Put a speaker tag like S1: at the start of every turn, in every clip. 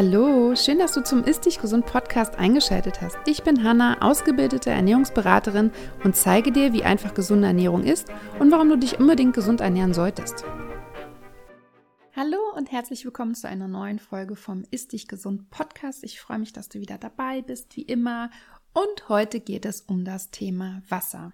S1: Hallo, schön, dass du zum Ist Dich Gesund Podcast eingeschaltet hast. Ich bin Hanna, ausgebildete Ernährungsberaterin und zeige dir, wie einfach gesunde Ernährung ist und warum du dich unbedingt gesund ernähren solltest. Hallo und herzlich willkommen zu einer neuen Folge vom Ist Dich Gesund Podcast. Ich freue mich, dass du wieder dabei bist, wie immer. Und heute geht es um das Thema Wasser.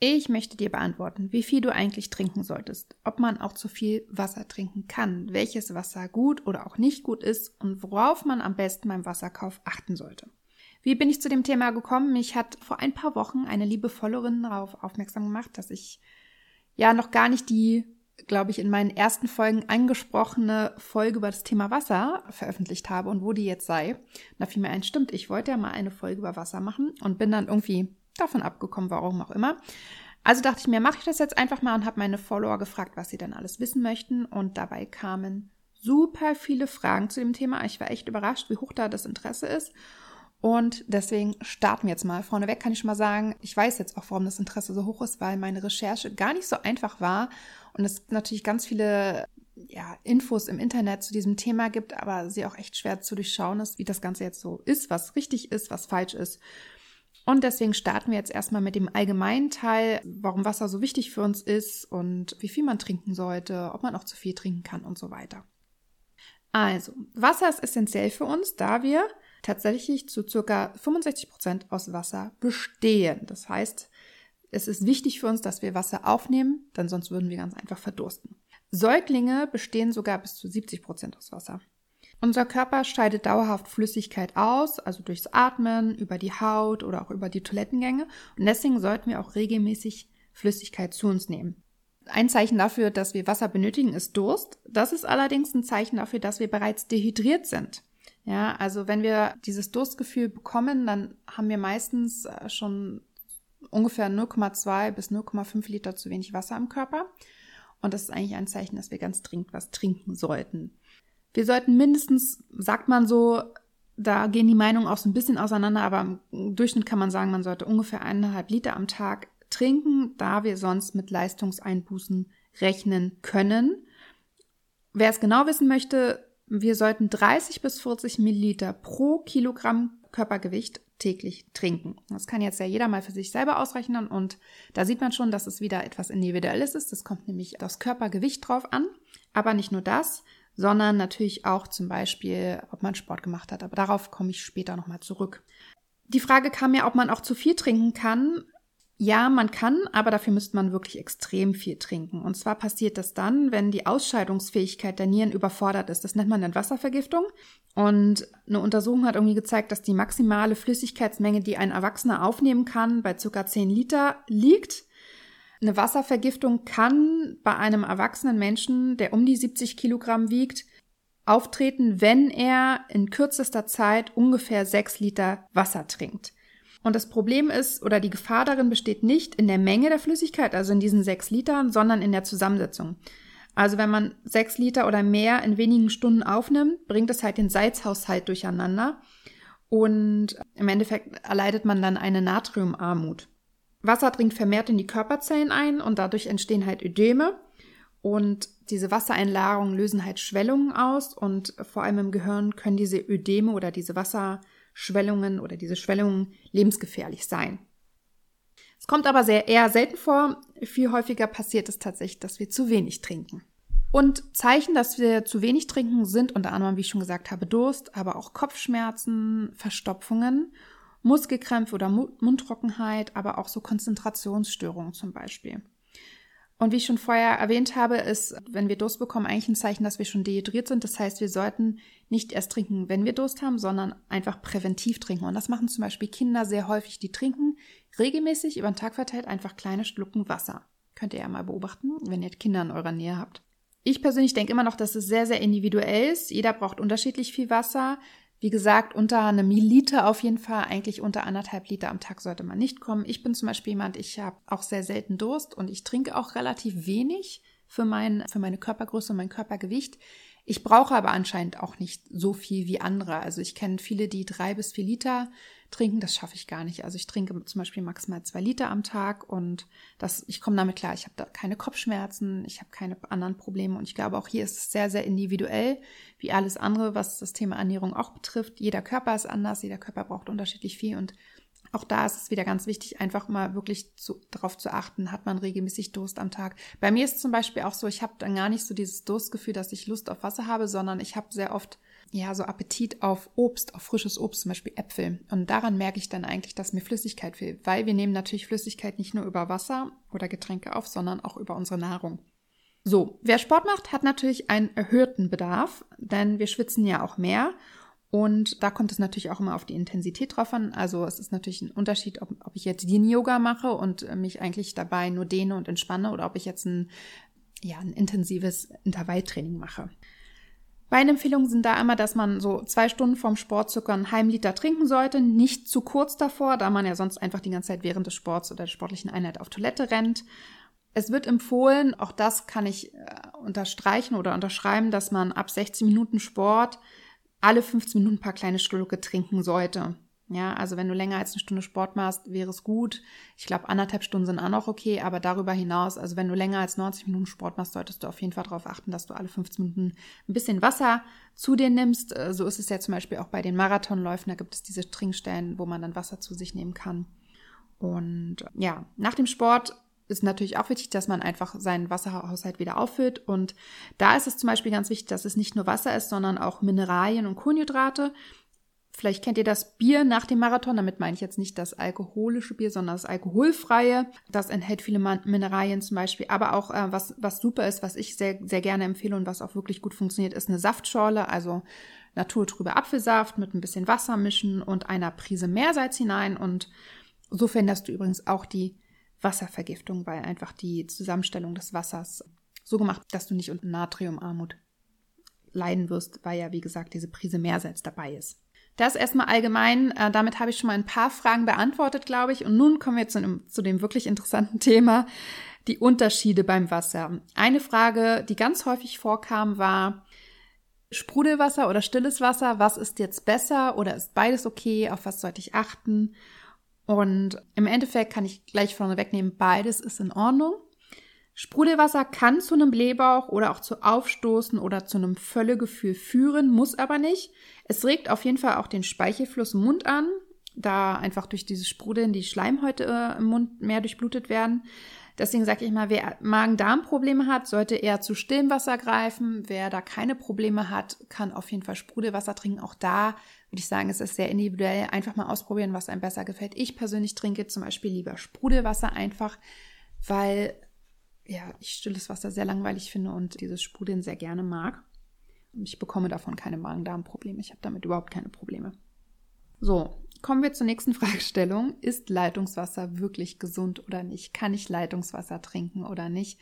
S1: Ich möchte dir beantworten, wie viel du eigentlich trinken solltest, ob man auch zu viel Wasser trinken kann, welches Wasser gut oder auch nicht gut ist und worauf man am besten beim Wasserkauf achten sollte. Wie bin ich zu dem Thema gekommen? Mich hat vor ein paar Wochen eine liebe Followerin darauf aufmerksam gemacht, dass ich ja noch gar nicht die, glaube ich, in meinen ersten Folgen angesprochene Folge über das Thema Wasser veröffentlicht habe und wo die jetzt sei. da fiel mir ein, stimmt, ich wollte ja mal eine Folge über Wasser machen und bin dann irgendwie davon abgekommen, warum auch immer. Also dachte ich mir, mache ich das jetzt einfach mal und habe meine Follower gefragt, was sie denn alles wissen möchten. Und dabei kamen super viele Fragen zu dem Thema. Ich war echt überrascht, wie hoch da das Interesse ist. Und deswegen starten wir jetzt mal. Vorneweg kann ich schon mal sagen, ich weiß jetzt auch, warum das Interesse so hoch ist, weil meine Recherche gar nicht so einfach war und es natürlich ganz viele ja, Infos im Internet zu diesem Thema gibt, aber sie auch echt schwer zu durchschauen ist, wie das Ganze jetzt so ist, was richtig ist, was falsch ist. Und deswegen starten wir jetzt erstmal mit dem allgemeinen Teil, warum Wasser so wichtig für uns ist und wie viel man trinken sollte, ob man auch zu viel trinken kann und so weiter. Also, Wasser ist essentiell für uns, da wir tatsächlich zu circa 65 Prozent aus Wasser bestehen. Das heißt, es ist wichtig für uns, dass wir Wasser aufnehmen, denn sonst würden wir ganz einfach verdursten. Säuglinge bestehen sogar bis zu 70 Prozent aus Wasser. Unser Körper scheidet dauerhaft Flüssigkeit aus, also durchs Atmen, über die Haut oder auch über die Toilettengänge. Und deswegen sollten wir auch regelmäßig Flüssigkeit zu uns nehmen. Ein Zeichen dafür, dass wir Wasser benötigen, ist Durst. Das ist allerdings ein Zeichen dafür, dass wir bereits dehydriert sind. Ja, also wenn wir dieses Durstgefühl bekommen, dann haben wir meistens äh, schon ungefähr 0,2 bis 0,5 Liter zu wenig Wasser im Körper. Und das ist eigentlich ein Zeichen, dass wir ganz dringend was trinken sollten. Wir sollten mindestens, sagt man so, da gehen die Meinungen auch so ein bisschen auseinander, aber im Durchschnitt kann man sagen, man sollte ungefähr eineinhalb Liter am Tag trinken, da wir sonst mit Leistungseinbußen rechnen können. Wer es genau wissen möchte, wir sollten 30 bis 40 Milliliter pro Kilogramm Körpergewicht täglich trinken. Das kann jetzt ja jeder mal für sich selber ausrechnen und da sieht man schon, dass es wieder etwas Individuelles ist. Das kommt nämlich aufs Körpergewicht drauf an. Aber nicht nur das, sondern natürlich auch zum Beispiel, ob man Sport gemacht hat. Aber darauf komme ich später nochmal zurück. Die Frage kam ja, ob man auch zu viel trinken kann. Ja, man kann, aber dafür müsste man wirklich extrem viel trinken. Und zwar passiert das dann, wenn die Ausscheidungsfähigkeit der Nieren überfordert ist. Das nennt man dann Wasservergiftung. Und eine Untersuchung hat irgendwie gezeigt, dass die maximale Flüssigkeitsmenge, die ein Erwachsener aufnehmen kann, bei ca. 10 Liter liegt. Eine Wasservergiftung kann bei einem erwachsenen Menschen, der um die 70 Kilogramm wiegt, auftreten, wenn er in kürzester Zeit ungefähr 6 Liter Wasser trinkt. Und das Problem ist, oder die Gefahr darin besteht nicht in der Menge der Flüssigkeit, also in diesen 6 Litern, sondern in der Zusammensetzung. Also wenn man 6 Liter oder mehr in wenigen Stunden aufnimmt, bringt es halt den Salzhaushalt durcheinander. Und im Endeffekt erleidet man dann eine Natriumarmut. Wasser dringt vermehrt in die Körperzellen ein und dadurch entstehen halt Ödeme. Und diese Wassereinlagerungen lösen halt Schwellungen aus und vor allem im Gehirn können diese Ödeme oder diese Wasserschwellungen oder diese Schwellungen lebensgefährlich sein. Es kommt aber sehr eher selten vor. Viel häufiger passiert es tatsächlich, dass wir zu wenig trinken. Und Zeichen, dass wir zu wenig trinken, sind unter anderem, wie ich schon gesagt habe, Durst, aber auch Kopfschmerzen, Verstopfungen Muskelkrämpfe oder Mundtrockenheit, aber auch so Konzentrationsstörungen zum Beispiel. Und wie ich schon vorher erwähnt habe, ist, wenn wir Durst bekommen, eigentlich ein Zeichen, dass wir schon dehydriert sind. Das heißt, wir sollten nicht erst trinken, wenn wir Durst haben, sondern einfach präventiv trinken. Und das machen zum Beispiel Kinder sehr häufig. Die trinken regelmäßig über den Tag verteilt einfach kleine Schlucken Wasser. Könnt ihr ja mal beobachten, wenn ihr Kinder in eurer Nähe habt. Ich persönlich denke immer noch, dass es sehr, sehr individuell ist. Jeder braucht unterschiedlich viel Wasser. Wie gesagt, unter einem Milliliter auf jeden Fall, eigentlich unter anderthalb Liter am Tag sollte man nicht kommen. Ich bin zum Beispiel jemand, ich habe auch sehr selten Durst und ich trinke auch relativ wenig für, mein, für meine Körpergröße und mein Körpergewicht. Ich brauche aber anscheinend auch nicht so viel wie andere. Also ich kenne viele, die drei bis vier Liter trinken. Das schaffe ich gar nicht. Also ich trinke zum Beispiel maximal zwei Liter am Tag und das, ich komme damit klar. Ich habe da keine Kopfschmerzen, ich habe keine anderen Probleme und ich glaube auch hier ist es sehr, sehr individuell, wie alles andere, was das Thema Ernährung auch betrifft. Jeder Körper ist anders, jeder Körper braucht unterschiedlich viel und auch da ist es wieder ganz wichtig, einfach mal wirklich zu, darauf zu achten, hat man regelmäßig Durst am Tag. Bei mir ist zum Beispiel auch so, ich habe dann gar nicht so dieses Durstgefühl, dass ich Lust auf Wasser habe, sondern ich habe sehr oft ja so Appetit auf Obst, auf frisches Obst, zum Beispiel Äpfel. Und daran merke ich dann eigentlich, dass mir Flüssigkeit fehlt, weil wir nehmen natürlich Flüssigkeit nicht nur über Wasser oder Getränke auf, sondern auch über unsere Nahrung. So, wer Sport macht, hat natürlich einen erhöhten Bedarf, denn wir schwitzen ja auch mehr und da kommt es natürlich auch immer auf die Intensität drauf an. Also es ist natürlich ein Unterschied, ob, ob ich jetzt Yin-Yoga mache und mich eigentlich dabei nur dehne und entspanne oder ob ich jetzt ein, ja, ein intensives Intervalltraining mache. Meine Empfehlungen sind da immer, dass man so zwei Stunden vorm Sport circa einen halben Liter trinken sollte. Nicht zu kurz davor, da man ja sonst einfach die ganze Zeit während des Sports oder der sportlichen Einheit auf Toilette rennt. Es wird empfohlen, auch das kann ich äh, unterstreichen oder unterschreiben, dass man ab 16 Minuten Sport alle 15 Minuten ein paar kleine Schlucke trinken sollte. Ja, also wenn du länger als eine Stunde Sport machst, wäre es gut. Ich glaube, anderthalb Stunden sind auch noch okay, aber darüber hinaus, also wenn du länger als 90 Minuten Sport machst, solltest du auf jeden Fall darauf achten, dass du alle 15 Minuten ein bisschen Wasser zu dir nimmst. Äh, so ist es ja zum Beispiel auch bei den Marathonläufen, da gibt es diese Trinkstellen, wo man dann Wasser zu sich nehmen kann. Und ja, nach dem Sport ist natürlich auch wichtig, dass man einfach seinen Wasserhaushalt wieder auffüllt. Und da ist es zum Beispiel ganz wichtig, dass es nicht nur Wasser ist, sondern auch Mineralien und Kohlenhydrate. Vielleicht kennt ihr das Bier nach dem Marathon. Damit meine ich jetzt nicht das alkoholische Bier, sondern das alkoholfreie. Das enthält viele Mineralien zum Beispiel. Aber auch äh, was, was super ist, was ich sehr, sehr gerne empfehle und was auch wirklich gut funktioniert, ist eine Saftschorle. Also naturtrüber Apfelsaft mit ein bisschen Wasser mischen und einer Prise Meersalz hinein. Und so veränderst du übrigens auch die Wasservergiftung, weil einfach die Zusammenstellung des Wassers so gemacht, dass du nicht unter Natriumarmut leiden wirst, weil ja, wie gesagt, diese Prise Meersalz dabei ist. Das erstmal allgemein. Äh, damit habe ich schon mal ein paar Fragen beantwortet, glaube ich. Und nun kommen wir zu dem, zu dem wirklich interessanten Thema, die Unterschiede beim Wasser. Eine Frage, die ganz häufig vorkam, war, Sprudelwasser oder stilles Wasser, was ist jetzt besser oder ist beides okay? Auf was sollte ich achten? Und im Endeffekt kann ich gleich vorne wegnehmen, beides ist in Ordnung. Sprudelwasser kann zu einem Blähbauch oder auch zu Aufstoßen oder zu einem Völlegefühl führen, muss aber nicht. Es regt auf jeden Fall auch den Speichelfluss im Mund an, da einfach durch dieses Sprudeln die Schleimhäute äh, im Mund mehr durchblutet werden. Deswegen sage ich mal, wer Magen-Darm-Probleme hat, sollte eher zu stillem Wasser greifen. Wer da keine Probleme hat, kann auf jeden Fall Sprudelwasser trinken. Auch da würde ich sagen, es ist sehr individuell. Einfach mal ausprobieren, was einem besser gefällt. Ich persönlich trinke zum Beispiel lieber Sprudelwasser einfach, weil ja, ich stilles Wasser sehr langweilig finde und dieses Sprudeln sehr gerne mag. Und ich bekomme davon keine Magen-Darm-Probleme. Ich habe damit überhaupt keine Probleme. So, Kommen wir zur nächsten Fragestellung. Ist Leitungswasser wirklich gesund oder nicht? Kann ich Leitungswasser trinken oder nicht?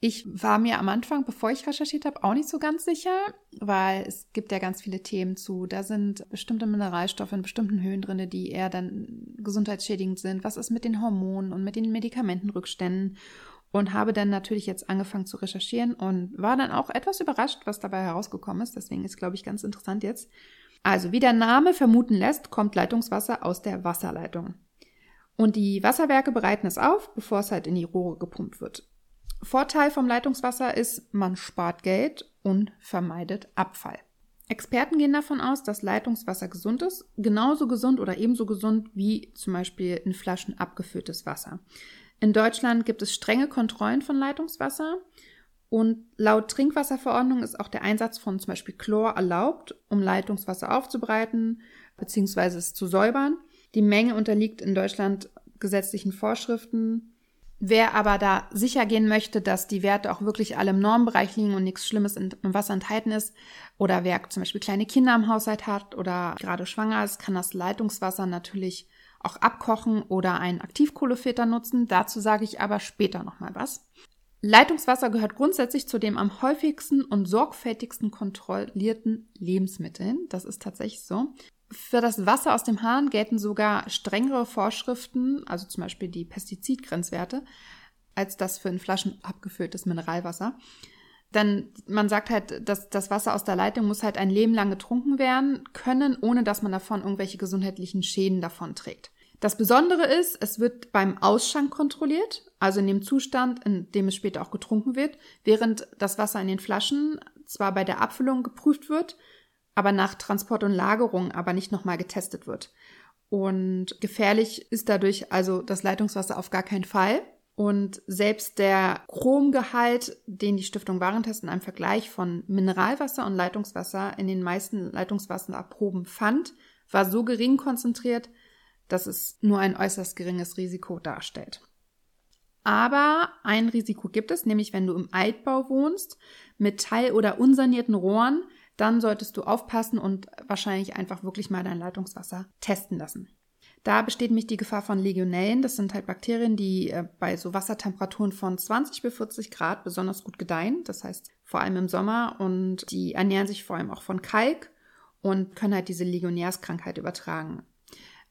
S1: Ich war mir am Anfang, bevor ich recherchiert habe, auch nicht so ganz sicher, weil es gibt ja ganz viele Themen zu. Da sind bestimmte Mineralstoffe in bestimmten Höhen drin, die eher dann gesundheitsschädigend sind. Was ist mit den Hormonen und mit den Medikamentenrückständen? Und habe dann natürlich jetzt angefangen zu recherchieren und war dann auch etwas überrascht, was dabei herausgekommen ist. Deswegen ist, glaube ich, ganz interessant jetzt. Also, wie der Name vermuten lässt, kommt Leitungswasser aus der Wasserleitung. Und die Wasserwerke bereiten es auf, bevor es halt in die Rohre gepumpt wird. Vorteil vom Leitungswasser ist, man spart Geld und vermeidet Abfall. Experten gehen davon aus, dass Leitungswasser gesund ist, genauso gesund oder ebenso gesund wie zum Beispiel in Flaschen abgefülltes Wasser. In Deutschland gibt es strenge Kontrollen von Leitungswasser und laut Trinkwasserverordnung ist auch der Einsatz von zum Beispiel Chlor erlaubt, um Leitungswasser aufzubereiten bzw. es zu säubern. Die Menge unterliegt in Deutschland gesetzlichen Vorschriften. Wer aber da sicher gehen möchte, dass die Werte auch wirklich alle im Normbereich liegen und nichts Schlimmes im Wasser enthalten ist, oder wer zum Beispiel kleine Kinder im Haushalt hat oder gerade schwanger ist, kann das Leitungswasser natürlich auch abkochen oder einen Aktivkohlefilter nutzen. Dazu sage ich aber später nochmal was. Leitungswasser gehört grundsätzlich zu den am häufigsten und sorgfältigsten kontrollierten Lebensmitteln. Das ist tatsächlich so. Für das Wasser aus dem Hahn gelten sogar strengere Vorschriften, also zum Beispiel die Pestizidgrenzwerte, als das für in Flaschen abgefülltes Mineralwasser. Denn man sagt halt, dass das Wasser aus der Leitung muss halt ein Leben lang getrunken werden können, ohne dass man davon irgendwelche gesundheitlichen Schäden davon trägt. Das Besondere ist, es wird beim Ausschank kontrolliert, also in dem Zustand, in dem es später auch getrunken wird, während das Wasser in den Flaschen zwar bei der Abfüllung geprüft wird, aber nach Transport und Lagerung aber nicht nochmal getestet wird. Und gefährlich ist dadurch also das Leitungswasser auf gar keinen Fall. Und selbst der Chromgehalt, den die Stiftung Warentest in einem Vergleich von Mineralwasser und Leitungswasser in den meisten Leitungswasserproben fand, war so gering konzentriert, dass es nur ein äußerst geringes Risiko darstellt. Aber ein Risiko gibt es, nämlich wenn du im Altbau wohnst, mit teil- oder unsanierten Rohren, dann solltest du aufpassen und wahrscheinlich einfach wirklich mal dein Leitungswasser testen lassen. Da besteht nämlich die Gefahr von Legionellen. Das sind halt Bakterien, die äh, bei so Wassertemperaturen von 20 bis 40 Grad besonders gut gedeihen. Das heißt vor allem im Sommer und die ernähren sich vor allem auch von Kalk und können halt diese Legionärskrankheit übertragen.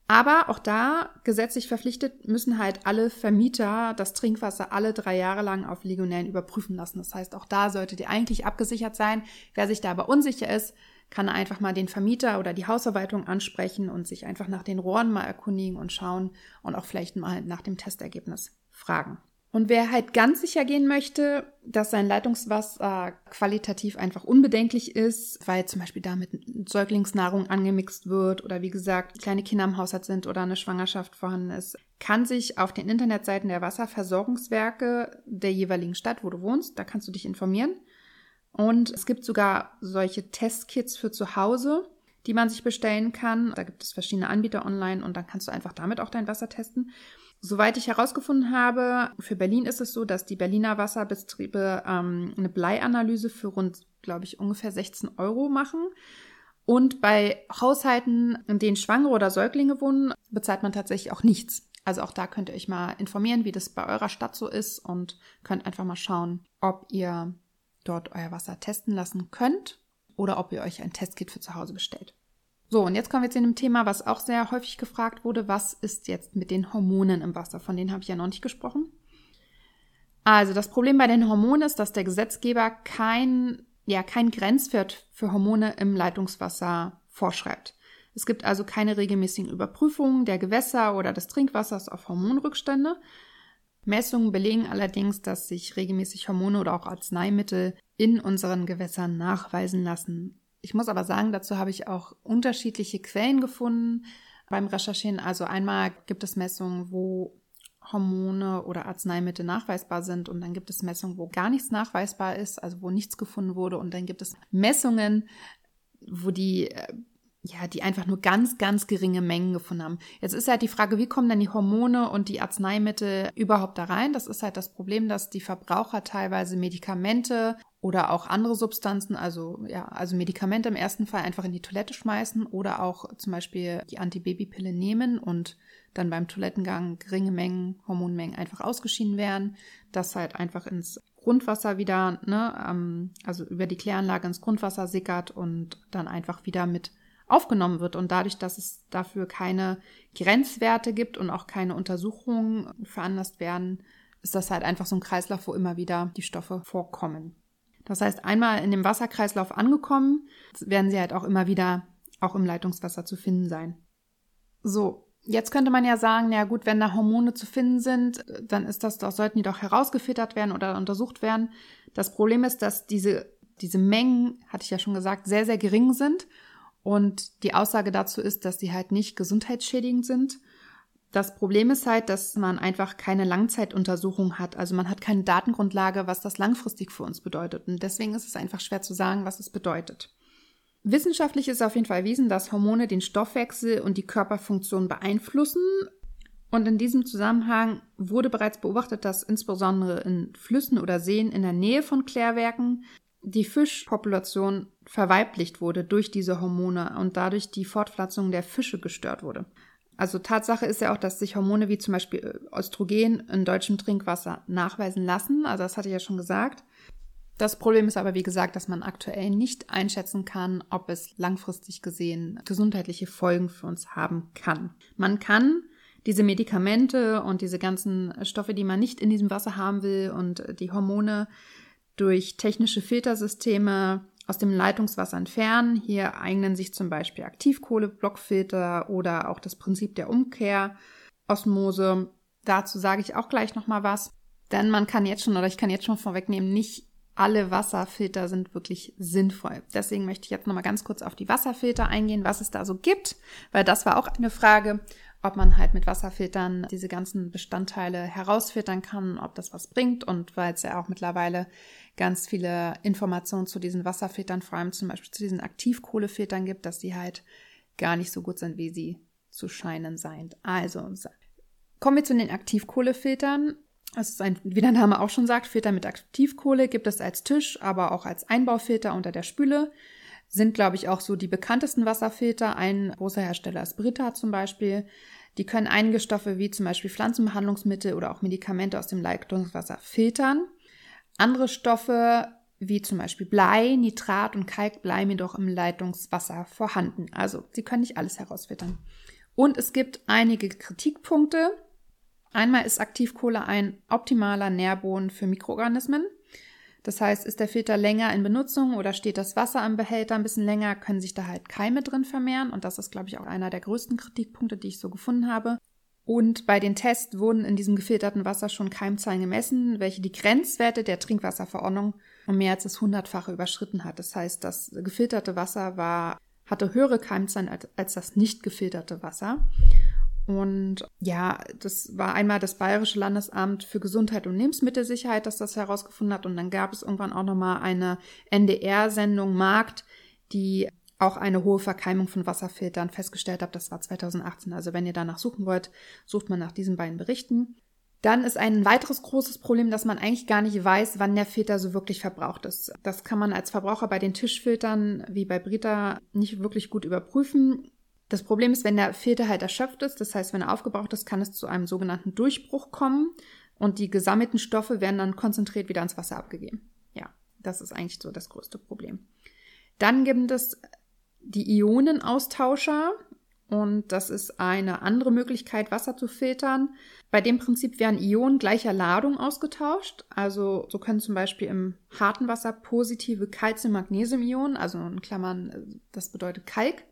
S1: Aber auch da gesetzlich verpflichtet müssen halt alle Vermieter das Trinkwasser alle drei Jahre lang auf Legionellen überprüfen lassen. Das heißt, auch da solltet ihr eigentlich abgesichert sein. Wer sich da aber unsicher ist, kann einfach mal den Vermieter oder die Hausverwaltung ansprechen und sich einfach nach den Rohren mal erkundigen und schauen und auch vielleicht mal nach dem Testergebnis fragen. Und wer halt ganz sicher gehen möchte, dass sein Leitungswasser qualitativ einfach unbedenklich ist, weil zum Beispiel damit Säuglingsnahrung angemixt wird oder wie gesagt kleine Kinder im Haushalt sind oder eine Schwangerschaft vorhanden ist, kann sich auf den Internetseiten der Wasserversorgungswerke der jeweiligen Stadt, wo du wohnst, da kannst du dich informieren. Und es gibt sogar solche Testkits für zu Hause, die man sich bestellen kann. Da gibt es verschiedene Anbieter online und dann kannst du einfach damit auch dein Wasser testen. Soweit ich herausgefunden habe, für Berlin ist es so, dass die Berliner Wasserbetriebe ähm, eine Bleianalyse für rund, glaube ich, ungefähr 16 Euro machen. Und bei Haushalten, in denen Schwangere oder Säuglinge wohnen, bezahlt man tatsächlich auch nichts. Also auch da könnt ihr euch mal informieren, wie das bei eurer Stadt so ist und könnt einfach mal schauen, ob ihr dort euer Wasser testen lassen könnt oder ob ihr euch ein Testkit für zu Hause bestellt. So, und jetzt kommen wir zu einem Thema, was auch sehr häufig gefragt wurde. Was ist jetzt mit den Hormonen im Wasser? Von denen habe ich ja noch nicht gesprochen. Also, das Problem bei den Hormonen ist, dass der Gesetzgeber kein, ja, kein Grenzwert für Hormone im Leitungswasser vorschreibt. Es gibt also keine regelmäßigen Überprüfungen der Gewässer oder des Trinkwassers auf Hormonrückstände. Messungen belegen allerdings, dass sich regelmäßig Hormone oder auch Arzneimittel in unseren Gewässern nachweisen lassen. Ich muss aber sagen, dazu habe ich auch unterschiedliche Quellen gefunden beim Recherchieren. Also einmal gibt es Messungen, wo Hormone oder Arzneimittel nachweisbar sind und dann gibt es Messungen, wo gar nichts nachweisbar ist, also wo nichts gefunden wurde und dann gibt es Messungen, wo die äh, ja, die einfach nur ganz, ganz geringe Mengen gefunden haben. Jetzt ist halt die Frage, wie kommen denn die Hormone und die Arzneimittel überhaupt da rein? Das ist halt das Problem, dass die Verbraucher teilweise Medikamente oder auch andere Substanzen, also ja, also Medikamente im ersten Fall einfach in die Toilette schmeißen oder auch zum Beispiel die Antibabypille nehmen und dann beim Toilettengang geringe Mengen, Hormonmengen einfach ausgeschieden werden, das halt einfach ins Grundwasser wieder, ne, ähm, also über die Kläranlage ins Grundwasser sickert und dann einfach wieder mit aufgenommen wird. Und dadurch, dass es dafür keine Grenzwerte gibt und auch keine Untersuchungen veranlasst werden, ist das halt einfach so ein Kreislauf, wo immer wieder die Stoffe vorkommen. Das heißt, einmal in dem Wasserkreislauf angekommen, werden sie halt auch immer wieder auch im Leitungswasser zu finden sein. So, jetzt könnte man ja sagen, ja gut, wenn da Hormone zu finden sind, dann ist das doch, sollten die doch herausgefiltert werden oder untersucht werden. Das Problem ist, dass diese, diese Mengen, hatte ich ja schon gesagt, sehr, sehr gering sind und die Aussage dazu ist, dass sie halt nicht gesundheitsschädigend sind. Das Problem ist halt, dass man einfach keine Langzeituntersuchung hat. Also man hat keine Datengrundlage, was das langfristig für uns bedeutet. Und deswegen ist es einfach schwer zu sagen, was es bedeutet. Wissenschaftlich ist auf jeden Fall erwiesen, dass Hormone den Stoffwechsel und die Körperfunktion beeinflussen. Und in diesem Zusammenhang wurde bereits beobachtet, dass insbesondere in Flüssen oder Seen in der Nähe von Klärwerken die Fischpopulation verweiblicht wurde durch diese Hormone und dadurch die Fortpflanzung der Fische gestört wurde. Also Tatsache ist ja auch, dass sich Hormone wie zum Beispiel Östrogen in deutschem Trinkwasser nachweisen lassen. Also das hatte ich ja schon gesagt. Das Problem ist aber, wie gesagt, dass man aktuell nicht einschätzen kann, ob es langfristig gesehen gesundheitliche Folgen für uns haben kann. Man kann diese Medikamente und diese ganzen Stoffe, die man nicht in diesem Wasser haben will und die Hormone durch technische Filtersysteme aus dem Leitungswasser entfernen. Hier eignen sich zum Beispiel Aktivkohle-Blockfilter oder auch das Prinzip der Umkehrosmose. Dazu sage ich auch gleich nochmal was. Denn man kann jetzt schon, oder ich kann jetzt schon vorwegnehmen, nicht alle Wasserfilter sind wirklich sinnvoll. Deswegen möchte ich jetzt nochmal ganz kurz auf die Wasserfilter eingehen, was es da so gibt, weil das war auch eine Frage, ob man halt mit Wasserfiltern diese ganzen Bestandteile herausfiltern kann, ob das was bringt und weil es ja auch mittlerweile ganz viele Informationen zu diesen Wasserfiltern, vor allem zum Beispiel zu diesen Aktivkohlefiltern gibt, dass die halt gar nicht so gut sind, wie sie zu scheinen seien. Also, kommen wir zu den Aktivkohlefiltern. Das ist ein, wie der Name auch schon sagt, Filter mit Aktivkohle gibt es als Tisch, aber auch als Einbaufilter unter der Spüle. Sind, glaube ich, auch so die bekanntesten Wasserfilter. Ein großer Hersteller ist Brita zum Beispiel. Die können einige Stoffe wie zum Beispiel Pflanzenbehandlungsmittel oder auch Medikamente aus dem Leitungswasser filtern. Andere Stoffe wie zum Beispiel Blei, Nitrat und Kalk bleiben jedoch im Leitungswasser vorhanden. Also sie können nicht alles herausfiltern. Und es gibt einige Kritikpunkte. Einmal ist Aktivkohle ein optimaler Nährboden für Mikroorganismen. Das heißt, ist der Filter länger in Benutzung oder steht das Wasser im Behälter ein bisschen länger, können sich da halt Keime drin vermehren. Und das ist, glaube ich, auch einer der größten Kritikpunkte, die ich so gefunden habe. Und bei den Tests wurden in diesem gefilterten Wasser schon Keimzahlen gemessen, welche die Grenzwerte der Trinkwasserverordnung um mehr als das hundertfache überschritten hat. Das heißt, das gefilterte Wasser war, hatte höhere Keimzahlen als, als das nicht gefilterte Wasser. Und ja, das war einmal das Bayerische Landesamt für Gesundheit und Lebensmittelsicherheit, das das herausgefunden hat. Und dann gab es irgendwann auch nochmal eine NDR-Sendung Markt, die auch eine hohe Verkeimung von Wasserfiltern festgestellt hat. Das war 2018. Also wenn ihr danach suchen wollt, sucht man nach diesen beiden Berichten. Dann ist ein weiteres großes Problem, dass man eigentlich gar nicht weiß, wann der Filter so wirklich verbraucht ist. Das kann man als Verbraucher bei den Tischfiltern wie bei Brita nicht wirklich gut überprüfen. Das Problem ist, wenn der Filter halt erschöpft ist, das heißt, wenn er aufgebraucht ist, kann es zu einem sogenannten Durchbruch kommen und die gesammelten Stoffe werden dann konzentriert wieder ins Wasser abgegeben. Ja, das ist eigentlich so das größte Problem. Dann gibt es die Ionenaustauscher und das ist eine andere Möglichkeit, Wasser zu filtern. Bei dem Prinzip werden Ionen gleicher Ladung ausgetauscht. Also so können zum Beispiel im harten Wasser positive Calcium-Magnesium-Ionen, also in Klammern, das bedeutet Kalk,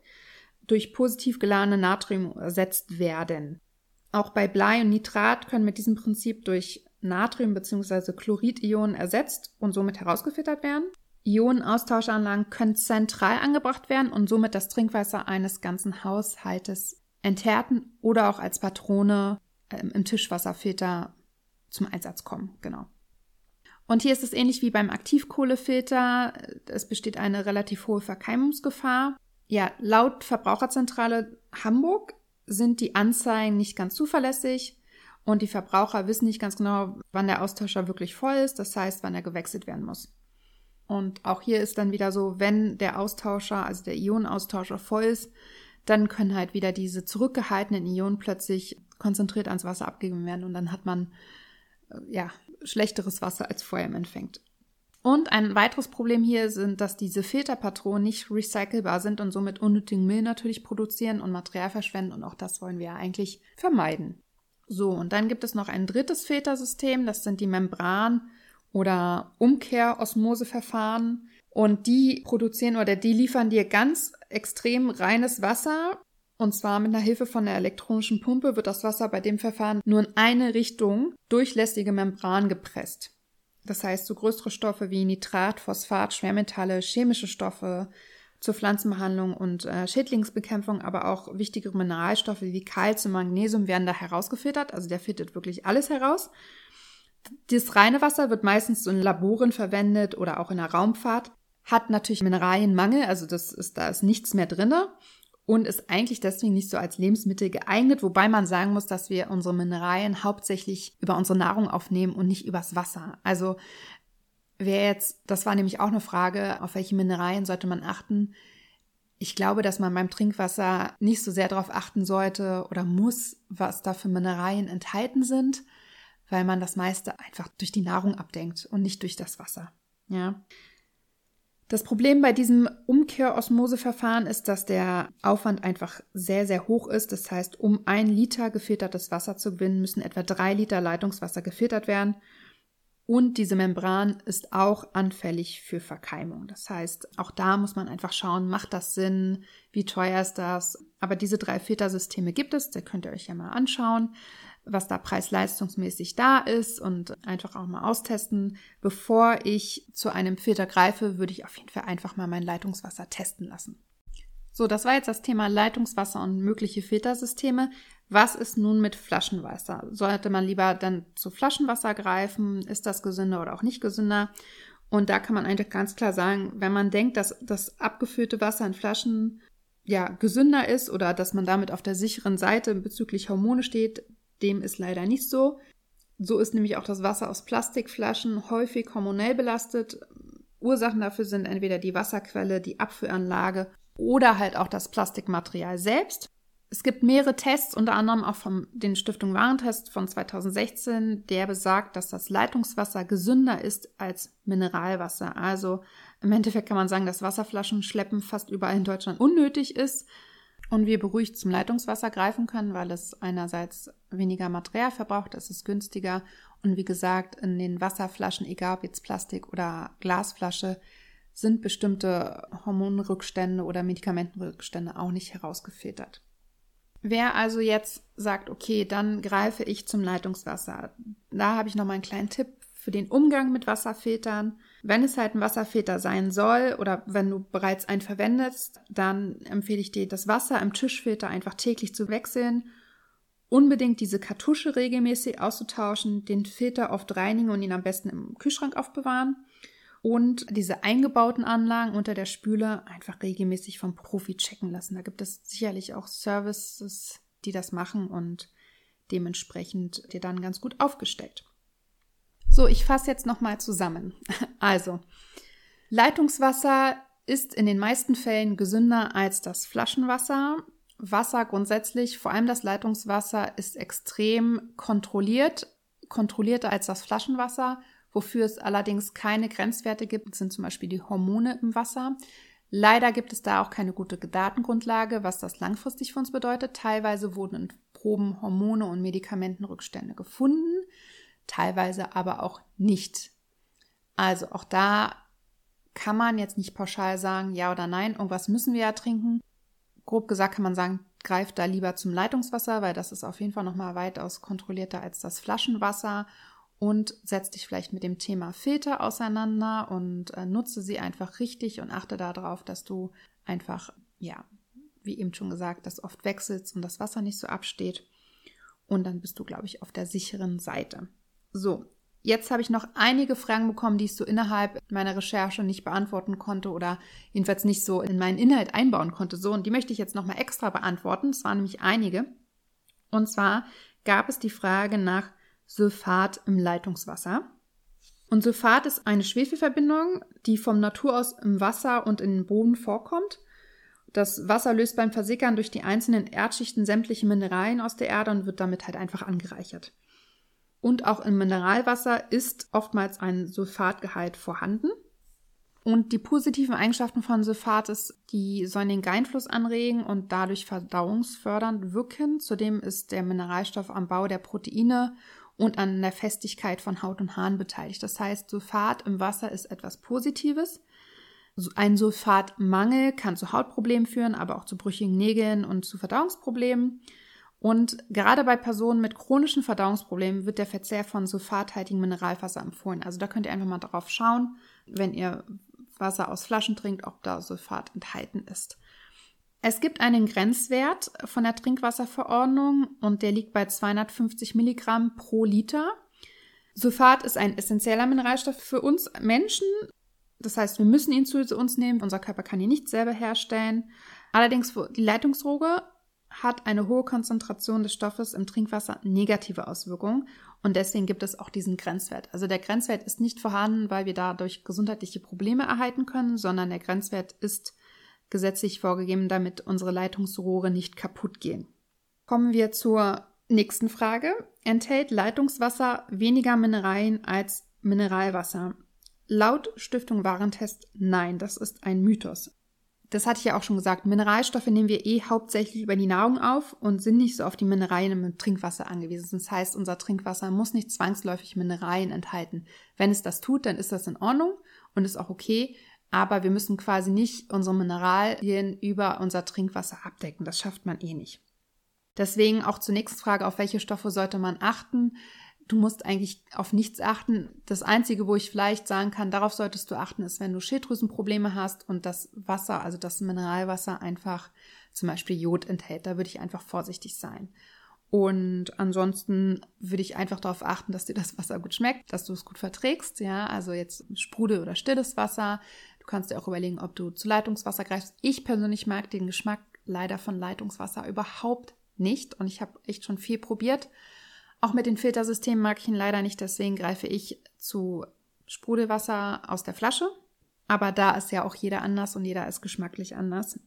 S1: durch positiv geladene Natrium ersetzt werden. Auch bei Blei und Nitrat können mit diesem Prinzip durch Natrium- bzw. Chlorid-Ionen ersetzt und somit herausgefiltert werden. Ionenaustauschanlagen können zentral angebracht werden und somit das Trinkwasser eines ganzen Haushaltes enthärten oder auch als Patrone ähm, im Tischwasserfilter zum Einsatz kommen. Genau. Und hier ist es ähnlich wie beim Aktivkohlefilter. Es besteht eine relativ hohe Verkeimungsgefahr. Ja, laut Verbraucherzentrale Hamburg sind die Anzeigen nicht ganz zuverlässig und die Verbraucher wissen nicht ganz genau, wann der Austauscher wirklich voll ist, das heißt, wann er gewechselt werden muss. Und auch hier ist dann wieder so, wenn der Austauscher, also der Ionenaustauscher voll ist, dann können halt wieder diese zurückgehaltenen Ionen plötzlich konzentriert ans Wasser abgegeben werden und dann hat man äh, ja schlechteres Wasser als vorher Endeffekt. Und ein weiteres Problem hier sind, dass diese Filterpatronen nicht recycelbar sind und somit unnötigen Müll natürlich produzieren und Material verschwenden und auch das wollen wir ja eigentlich vermeiden. So, und dann gibt es noch ein drittes Filtersystem, das sind die Membran- oder Umkehrosmoseverfahren und die produzieren oder die liefern dir ganz extrem reines Wasser und zwar mit einer Hilfe von der elektronischen Pumpe wird das Wasser bei dem Verfahren nur in eine Richtung durch lästige Membran gepresst. Das heißt, so größere Stoffe wie Nitrat, Phosphat, Schwermetalle, chemische Stoffe zur Pflanzenbehandlung und äh, Schädlingsbekämpfung, aber auch wichtigere Mineralstoffe wie Kalzium, Magnesium werden da herausgefiltert. Also der filtert wirklich alles heraus. Das reine Wasser wird meistens in Laboren verwendet oder auch in der Raumfahrt. Hat natürlich Mineralienmangel, also das ist, da ist nichts mehr drinne und ist eigentlich deswegen nicht so als Lebensmittel geeignet, wobei man sagen muss, dass wir unsere Mineralien hauptsächlich über unsere Nahrung aufnehmen und nicht übers Wasser. Also wer jetzt, das war nämlich auch eine Frage, auf welche Mineralien sollte man achten? Ich glaube, dass man beim Trinkwasser nicht so sehr darauf achten sollte oder muss, was da für Mineralien enthalten sind, weil man das meiste einfach durch die Nahrung abdenkt und nicht durch das Wasser. Ja. Das Problem bei diesem Umkehrosmoseverfahren ist, dass der Aufwand einfach sehr, sehr hoch ist. Das heißt, um ein Liter gefiltertes Wasser zu gewinnen, müssen etwa drei Liter Leitungswasser gefiltert werden. Und diese Membran ist auch anfällig für Verkeimung. Das heißt, auch da muss man einfach schauen, macht das Sinn? Wie teuer ist das? Aber diese drei Filtersysteme gibt es, da könnt ihr euch ja mal anschauen, was da preis-leistungsmäßig da ist und einfach auch mal austesten. Bevor ich zu einem Filter greife, würde ich auf jeden Fall einfach mal mein Leitungswasser testen lassen. So, das war jetzt das Thema Leitungswasser und mögliche Filtersysteme. Was ist nun mit Flaschenwasser? Sollte man lieber dann zu Flaschenwasser greifen? Ist das gesünder oder auch nicht gesünder? Und da kann man eigentlich ganz klar sagen, wenn man denkt, dass das abgefüllte Wasser in Flaschen ja gesünder ist oder dass man damit auf der sicheren Seite bezüglich Hormone steht, dem ist leider nicht so. So ist nämlich auch das Wasser aus Plastikflaschen häufig hormonell belastet. Ursachen dafür sind entweder die Wasserquelle, die Abfüllanlage oder halt auch das Plastikmaterial selbst. Es gibt mehrere Tests, unter anderem auch von den Stiftung Warentest von 2016, der besagt, dass das Leitungswasser gesünder ist als Mineralwasser. Also im Endeffekt kann man sagen, dass Wasserflaschen schleppen fast überall in Deutschland unnötig ist und wir beruhigt zum Leitungswasser greifen können, weil es einerseits weniger Material verbraucht, es ist günstiger und wie gesagt, in den Wasserflaschen, egal ob jetzt Plastik oder Glasflasche, sind bestimmte Hormonrückstände oder Medikamentenrückstände auch nicht herausgefiltert. Wer also jetzt sagt, okay, dann greife ich zum Leitungswasser, da habe ich noch mal einen kleinen Tipp für den Umgang mit Wasserfiltern. Wenn es halt ein Wasserfilter sein soll oder wenn du bereits einen verwendest, dann empfehle ich dir, das Wasser im Tischfilter einfach täglich zu wechseln, unbedingt diese Kartusche regelmäßig auszutauschen, den Filter oft reinigen und ihn am besten im Kühlschrank aufbewahren und diese eingebauten Anlagen unter der Spüle einfach regelmäßig vom Profi checken lassen. Da gibt es sicherlich auch Services, die das machen und dementsprechend dir dann ganz gut aufgestellt. So, ich fasse jetzt nochmal zusammen. Also, Leitungswasser ist in den meisten Fällen gesünder als das Flaschenwasser. Wasser grundsätzlich, vor allem das Leitungswasser, ist extrem kontrolliert, kontrollierter als das Flaschenwasser Wofür es allerdings keine Grenzwerte gibt, sind zum Beispiel die Hormone im Wasser. Leider gibt es da auch keine gute Datengrundlage, was das langfristig für uns bedeutet. Teilweise wurden in Proben Hormone und Medikamentenrückstände gefunden, teilweise aber auch nicht. Also auch da kann man jetzt nicht pauschal sagen, ja oder nein, irgendwas müssen wir ja trinken. Grob gesagt kann man sagen, greift da lieber zum Leitungswasser, weil das ist auf jeden Fall nochmal weitaus kontrollierter als das Flaschenwasser und setz dich vielleicht mit dem Thema Filter auseinander und äh, nutze sie einfach richtig und achte darauf, dass du einfach, ja, wie eben schon gesagt, das oft wechselst und das Wasser nicht so absteht. Und dann bist du, glaube ich, auf der sicheren Seite. So, jetzt habe ich noch einige Fragen bekommen, die ich so innerhalb meiner Recherche nicht beantworten konnte oder jedenfalls nicht so in meinen Inhalt einbauen konnte. So, und die möchte ich jetzt nochmal extra beantworten. Es waren nämlich einige. Und zwar gab es die Frage nach Sulfat im Leitungswasser. Und Sulfat ist eine Schwefelverbindung, die vom Natur aus im Wasser und in den Boden vorkommt. Das Wasser löst beim Versickern durch die einzelnen Erdschichten sämtliche Mineralien aus der Erde und wird damit halt einfach angereichert. Und auch im Mineralwasser ist oftmals ein Sulfatgehalt vorhanden. Und die positiven Eigenschaften von Sulfat ist, die sollen den Geinfluss anregen und dadurch verdauungsfördernd wirken. Zudem ist der Mineralstoff am Bau der Proteine und an der Festigkeit von Haut und Haaren beteiligt. Das heißt, Sulfat im Wasser ist etwas Positives. Ein Sulfatmangel kann zu Hautproblemen führen, aber auch zu brüchigen Nägeln und zu Verdauungsproblemen. Und gerade bei Personen mit chronischen Verdauungsproblemen wird der Verzehr von sulfathaltigem Mineralwasser empfohlen. Also da könnt ihr einfach mal drauf schauen, wenn ihr Wasser aus Flaschen trinkt, ob da Sulfat enthalten ist. Es gibt einen Grenzwert von der Trinkwasserverordnung und der liegt bei 250 Milligramm pro Liter. Sulfat ist ein essentieller Mineralstoff für uns Menschen. Das heißt, wir müssen ihn zu uns nehmen. Unser Körper kann ihn nicht selber herstellen. Allerdings, die Leitungsdroge hat eine hohe Konzentration des Stoffes im Trinkwasser negative Auswirkungen und deswegen gibt es auch diesen Grenzwert. Also der Grenzwert ist nicht vorhanden, weil wir dadurch gesundheitliche Probleme erhalten können, sondern der Grenzwert ist gesetzlich vorgegeben, damit unsere Leitungsrohre nicht kaputt gehen. Kommen wir zur nächsten Frage. Enthält Leitungswasser weniger Mineralien als Mineralwasser? Laut Stiftung Warentest nein, das ist ein Mythos. Das hatte ich ja auch schon gesagt, Mineralstoffe nehmen wir eh hauptsächlich über die Nahrung auf und sind nicht so auf die Mineralien im Trinkwasser angewiesen. Das heißt, unser Trinkwasser muss nicht zwangsläufig Mineralien enthalten. Wenn es das tut, dann ist das in Ordnung und ist auch okay. Aber wir müssen quasi nicht unsere Mineralien über unser Trinkwasser abdecken. Das schafft man eh nicht. Deswegen auch zur nächsten Frage, auf welche Stoffe sollte man achten? Du musst eigentlich auf nichts achten. Das Einzige, wo ich vielleicht sagen kann, darauf solltest du achten, ist, wenn du Schilddrüsenprobleme hast und das Wasser, also das Mineralwasser einfach zum Beispiel Jod enthält. Da würde ich einfach vorsichtig sein. Und ansonsten würde ich einfach darauf achten, dass dir das Wasser gut schmeckt, dass du es gut verträgst. Ja, also jetzt Sprudel oder stilles Wasser. Du kannst dir auch überlegen, ob du zu Leitungswasser greifst. Ich persönlich mag den Geschmack leider von Leitungswasser überhaupt nicht. Und ich habe echt schon viel probiert. Auch mit den Filtersystemen mag ich ihn leider nicht, deswegen greife ich zu Sprudelwasser aus der Flasche. Aber da ist ja auch jeder anders und jeder ist geschmacklich anders.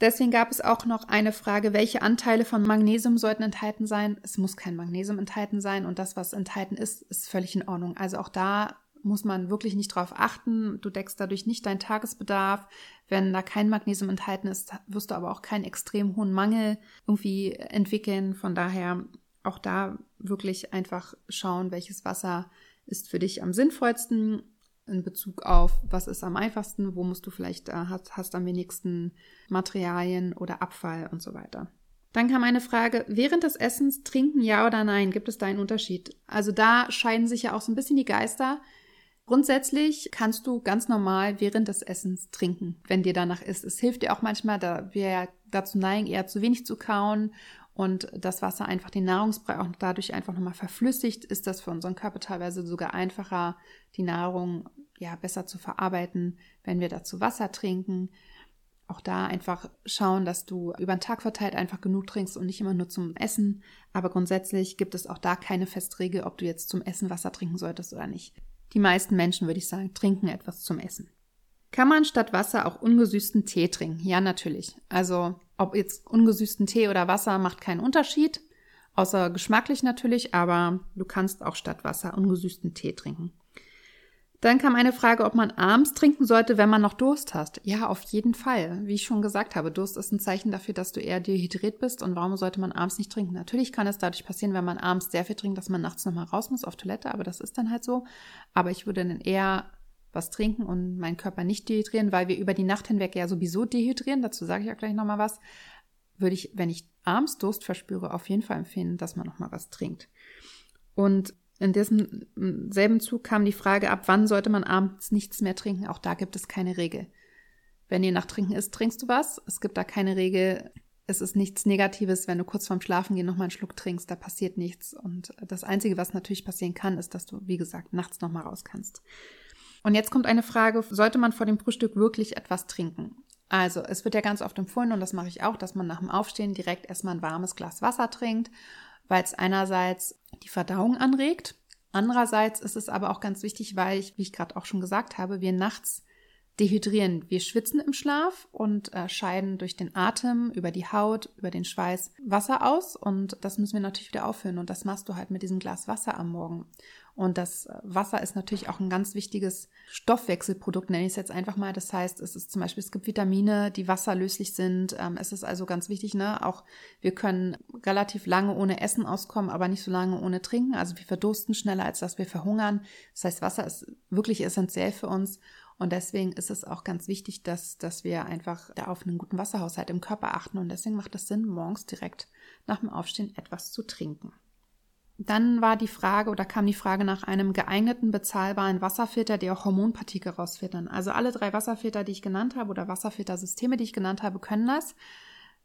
S1: Deswegen gab es auch noch eine Frage, welche Anteile von Magnesium sollten enthalten sein? Es muss kein Magnesium enthalten sein und das, was enthalten ist, ist völlig in Ordnung. Also auch da muss man wirklich nicht drauf achten. Du deckst dadurch nicht deinen Tagesbedarf. Wenn da kein Magnesium enthalten ist, wirst du aber auch keinen extrem hohen Mangel irgendwie entwickeln. Von daher auch da wirklich einfach schauen, welches Wasser ist für dich am sinnvollsten in Bezug auf, was ist am einfachsten, wo musst du vielleicht, äh, hast, hast am wenigsten Materialien oder Abfall und so weiter. Dann kam eine Frage, während des Essens trinken ja oder nein? Gibt es da einen Unterschied? Also da scheiden sich ja auch so ein bisschen die Geister. Grundsätzlich kannst du ganz normal während des Essens trinken, wenn dir danach ist. Es hilft dir auch manchmal, da wir ja dazu neigen, eher zu wenig zu kauen und das Wasser einfach den Nahrungsbrei auch dadurch einfach nochmal verflüssigt, ist das für unseren Körper teilweise sogar einfacher, die Nahrung ja besser zu verarbeiten, wenn wir dazu Wasser trinken. Auch da einfach schauen, dass du über den Tag verteilt einfach genug trinkst und nicht immer nur zum Essen. Aber grundsätzlich gibt es auch da keine Festregel, ob du jetzt zum Essen Wasser trinken solltest oder nicht. Die meisten Menschen, würde ich sagen, trinken etwas zum Essen. Kann man statt Wasser auch ungesüßten Tee trinken? Ja, natürlich. Also ob jetzt ungesüßten Tee oder Wasser macht keinen Unterschied, außer geschmacklich natürlich, aber du kannst auch statt Wasser ungesüßten Tee trinken. Dann kam eine Frage, ob man abends trinken sollte, wenn man noch Durst hast. Ja, auf jeden Fall. Wie ich schon gesagt habe, Durst ist ein Zeichen dafür, dass du eher dehydriert bist. Und warum sollte man abends nicht trinken? Natürlich kann es dadurch passieren, wenn man abends sehr viel trinkt, dass man nachts nochmal raus muss auf Toilette, aber das ist dann halt so. Aber ich würde dann eher was trinken und meinen Körper nicht dehydrieren, weil wir über die Nacht hinweg ja sowieso dehydrieren, dazu sage ich auch gleich nochmal was, würde ich, wenn ich abends Durst verspüre, auf jeden Fall empfehlen, dass man nochmal was trinkt. Und in diesem selben Zug kam die Frage ab, wann sollte man abends nichts mehr trinken? Auch da gibt es keine Regel. Wenn dir nach Trinken ist, trinkst du was. Es gibt da keine Regel. Es ist nichts Negatives, wenn du kurz vorm Schlafengehen nochmal einen Schluck trinkst. Da passiert nichts. Und das Einzige, was natürlich passieren kann, ist, dass du, wie gesagt, nachts nochmal raus kannst. Und jetzt kommt eine Frage, sollte man vor dem Frühstück wirklich etwas trinken? Also, es wird ja ganz oft empfohlen, und das mache ich auch, dass man nach dem Aufstehen direkt erstmal ein warmes Glas Wasser trinkt, weil es einerseits die Verdauung anregt. Andererseits ist es aber auch ganz wichtig, weil ich, wie ich gerade auch schon gesagt habe, wir nachts dehydrieren. Wir schwitzen im Schlaf und äh, scheiden durch den Atem, über die Haut, über den Schweiß Wasser aus und das müssen wir natürlich wieder auffüllen und das machst du halt mit diesem Glas Wasser am Morgen. Und das Wasser ist natürlich auch ein ganz wichtiges Stoffwechselprodukt, nenne ich es jetzt einfach mal. Das heißt, es ist zum Beispiel, es gibt Vitamine, die wasserlöslich sind. Ähm, es ist also ganz wichtig, ne? Auch wir können relativ lange ohne Essen auskommen, aber nicht so lange ohne Trinken. Also wir verdursten schneller, als dass wir verhungern. Das heißt, Wasser ist wirklich essentiell für uns. Und deswegen ist es auch ganz wichtig, dass, dass wir einfach da auf einen guten Wasserhaushalt im Körper achten. Und deswegen macht es Sinn, morgens direkt nach dem Aufstehen etwas zu trinken. Dann war die Frage oder kam die Frage nach einem geeigneten, bezahlbaren Wasserfilter, der auch Hormonpartikel rausfiltern. Also alle drei Wasserfilter, die ich genannt habe oder Wasserfiltersysteme, die ich genannt habe, können das.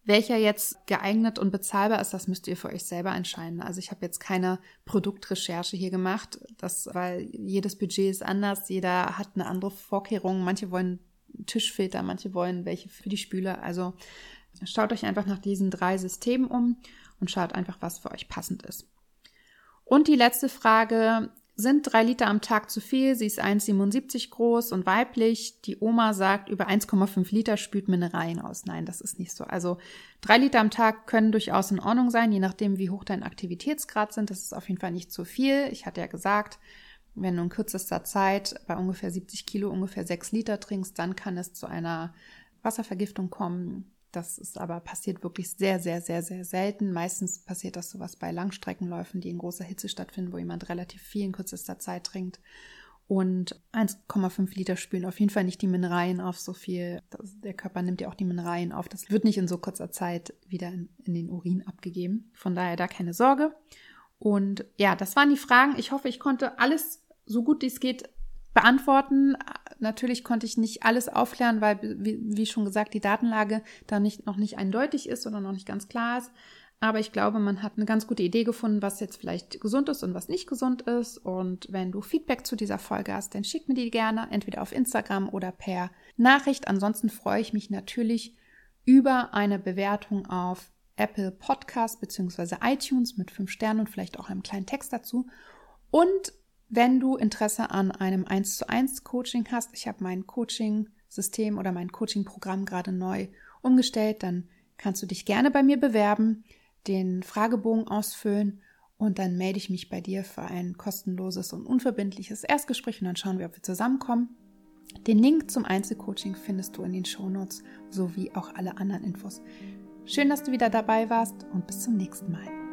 S1: Welcher jetzt geeignet und bezahlbar ist, das müsst ihr für euch selber entscheiden. Also ich habe jetzt keine Produktrecherche hier gemacht, das, weil jedes Budget ist anders, jeder hat eine andere Vorkehrung. Manche wollen Tischfilter, manche wollen welche für die Spüle. Also schaut euch einfach nach diesen drei Systemen um und schaut einfach, was für euch passend ist. Und die letzte Frage, sind drei Liter am Tag zu viel? Sie ist 1,77 groß und weiblich. Die Oma sagt, über 1,5 Liter spült Mineralien aus. Nein, das ist nicht so. Also drei Liter am Tag können durchaus in Ordnung sein, je nachdem, wie hoch dein Aktivitätsgrad sind. Das ist auf jeden Fall nicht zu viel. Ich hatte ja gesagt, wenn du in kürzester Zeit bei ungefähr 70 Kilo ungefähr 6 Liter trinkst, dann kann es zu einer Wasservergiftung kommen. Das ist aber passiert wirklich sehr, sehr, sehr, sehr selten. Meistens passiert das sowas bei Langstreckenläufen, die in großer Hitze stattfinden, wo jemand relativ viel in kürzester Zeit trinkt. Und 1,5 Liter spülen auf jeden Fall nicht die Mineralien auf so viel. Das, der Körper nimmt ja auch die Mineralien auf. Das wird nicht in so kurzer Zeit wieder in, in den Urin abgegeben. Von daher da keine Sorge. Und ja, das waren die Fragen. Ich hoffe, ich konnte alles so gut wie es geht beantworten. Natürlich konnte ich nicht alles aufklären, weil, wie, schon gesagt, die Datenlage da nicht, noch nicht eindeutig ist oder noch nicht ganz klar ist. Aber ich glaube, man hat eine ganz gute Idee gefunden, was jetzt vielleicht gesund ist und was nicht gesund ist. Und wenn du Feedback zu dieser Folge hast, dann schick mir die gerne entweder auf Instagram oder per Nachricht. Ansonsten freue ich mich natürlich über eine Bewertung auf Apple Podcast bzw. iTunes mit fünf Sternen und vielleicht auch einem kleinen Text dazu. Und wenn du Interesse an einem 1 zu 1 Coaching hast, ich habe mein Coaching-System oder mein Coaching-Programm gerade neu umgestellt, dann kannst du dich gerne bei mir bewerben, den Fragebogen ausfüllen und dann melde ich mich bei dir für ein kostenloses und unverbindliches Erstgespräch und dann schauen wir, ob wir zusammenkommen. Den Link zum Einzelcoaching findest du in den Shownotes sowie auch alle anderen Infos. Schön, dass du wieder dabei warst und bis zum nächsten Mal.